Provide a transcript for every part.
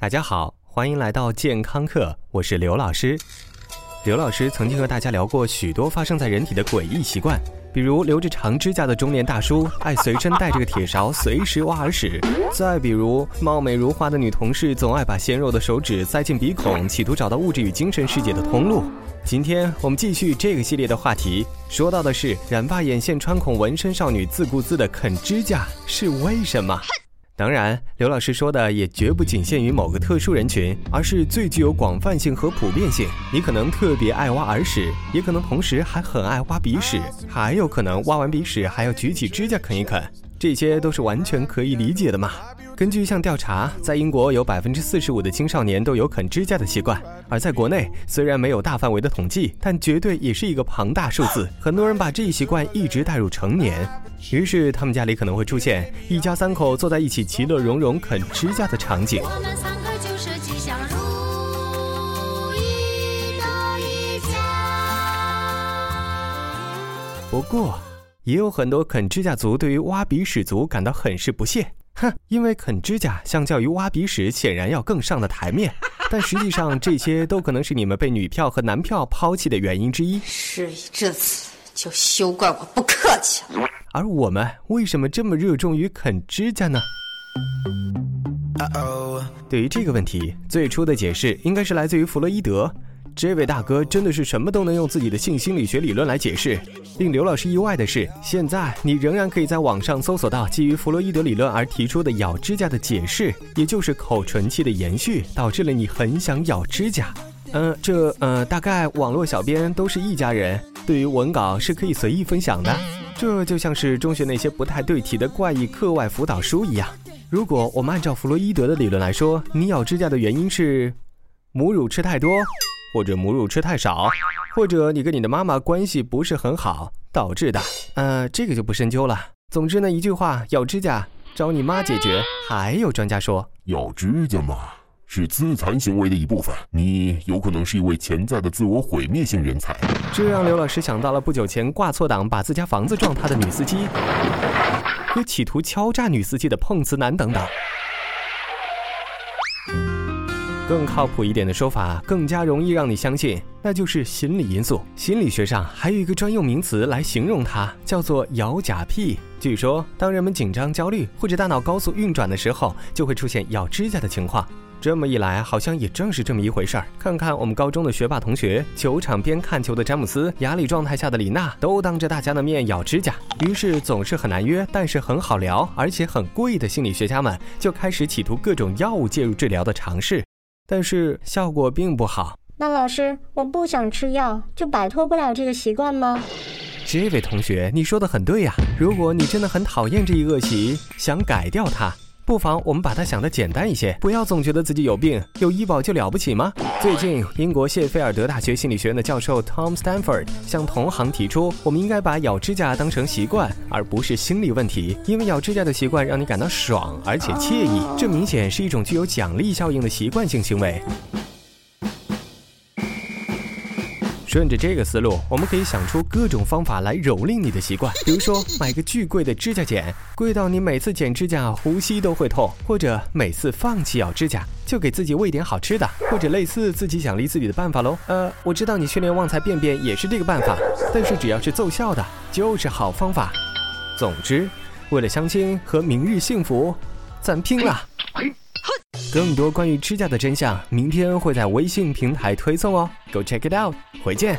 大家好，欢迎来到健康课，我是刘老师。刘老师曾经和大家聊过许多发生在人体的诡异习惯，比如留着长指甲的中年大叔爱随身带着个铁勺，随时挖耳屎；再比如貌美如花的女同事总爱把鲜肉的手指塞进鼻孔，企图找到物质与精神世界的通路。今天我们继续这个系列的话题，说到的是染发眼线、穿孔、纹身少女自顾自的啃指甲是为什么？当然，刘老师说的也绝不仅限于某个特殊人群，而是最具有广泛性和普遍性。你可能特别爱挖耳屎，也可能同时还很爱挖鼻屎，还有可能挖完鼻屎还要举起指甲啃一啃，这些都是完全可以理解的嘛。根据一项调查，在英国有百分之四十五的青少年都有啃指甲的习惯，而在国内虽然没有大范围的统计，但绝对也是一个庞大数字。很多人把这一习惯一直带入成年，于是他们家里可能会出现一家三口坐在一起其乐融融啃指甲的场景。我们三个就是吉祥如意的一家。不过，也有很多啃指甲族对于挖鼻屎族感到很是不屑。哼，因为啃指甲相较于挖鼻屎显然要更上了台面，但实际上这些都可能是你们被女票和男票抛弃的原因之一。事已至此，就休怪我不客气了。而我们为什么这么热衷于啃指甲呢？对于这个问题，最初的解释应该是来自于弗洛伊德。这位大哥真的是什么都能用自己的性心理学理论来解释。令刘老师意外的是，现在你仍然可以在网上搜索到基于弗洛伊德理论而提出的咬指甲的解释，也就是口唇期的延续导致了你很想咬指甲。嗯，这呃，大概网络小编都是一家人，对于文稿是可以随意分享的。这就像是中学那些不太对题的怪异课外辅导书一样。如果我们按照弗洛伊德的理论来说，你咬指甲的原因是母乳吃太多。或者母乳吃太少，或者你跟你的妈妈关系不是很好导致的，呃，这个就不深究了。总之呢，一句话，咬指甲找你妈解决。还有专家说，咬指甲嘛是自残行为的一部分，你有可能是一位潜在的自我毁灭性人才。这让刘老师想到了不久前挂错档把自家房子撞塌的女司机，和企图敲诈女司机的碰瓷男等等。更靠谱一点的说法，更加容易让你相信，那就是心理因素。心理学上还有一个专用名词来形容它，叫做“咬甲癖”。据说，当人们紧张、焦虑或者大脑高速运转的时候，就会出现咬指甲的情况。这么一来，好像也正是这么一回事儿。看看我们高中的学霸同学，球场边看球的詹姆斯，压力状态下的李娜，都当着大家的面咬指甲。于是，总是很难约，但是很好聊，而且很贵的心理学家们，就开始企图各种药物介入治疗的尝试。但是效果并不好。那老师，我不想吃药，就摆脱不了这个习惯吗？这位同学，你说的很对呀。如果你真的很讨厌这一恶习，想改掉它。不妨我们把它想得简单一些，不要总觉得自己有病，有医保就了不起吗？最近，英国谢菲尔德大学心理学院的教授 Tom Stanford 向同行提出，我们应该把咬指甲当成习惯，而不是心理问题，因为咬指甲的习惯让你感到爽而且惬意，这明显是一种具有奖励效应的习惯性行为。顺着这个思路，我们可以想出各种方法来蹂躏你的习惯，比如说买个巨贵的指甲剪，贵到你每次剪指甲呼吸都会痛；或者每次放弃咬指甲，就给自己喂点好吃的，或者类似自己奖励自己的办法喽。呃，我知道你训练旺财便便也是这个办法，但是只要是奏效的，就是好方法。总之，为了相亲和明日幸福，咱拼了！更多关于指甲的真相，明天会在微信平台推送哦，Go check it out，回见。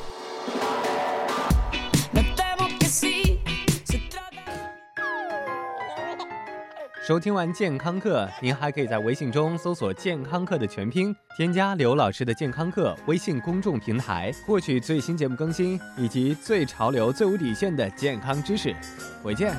收听完健康课，您还可以在微信中搜索“健康课”的全拼，添加刘老师的健康课微信公众平台，获取最新节目更新以及最潮流、最无底线的健康知识。回见。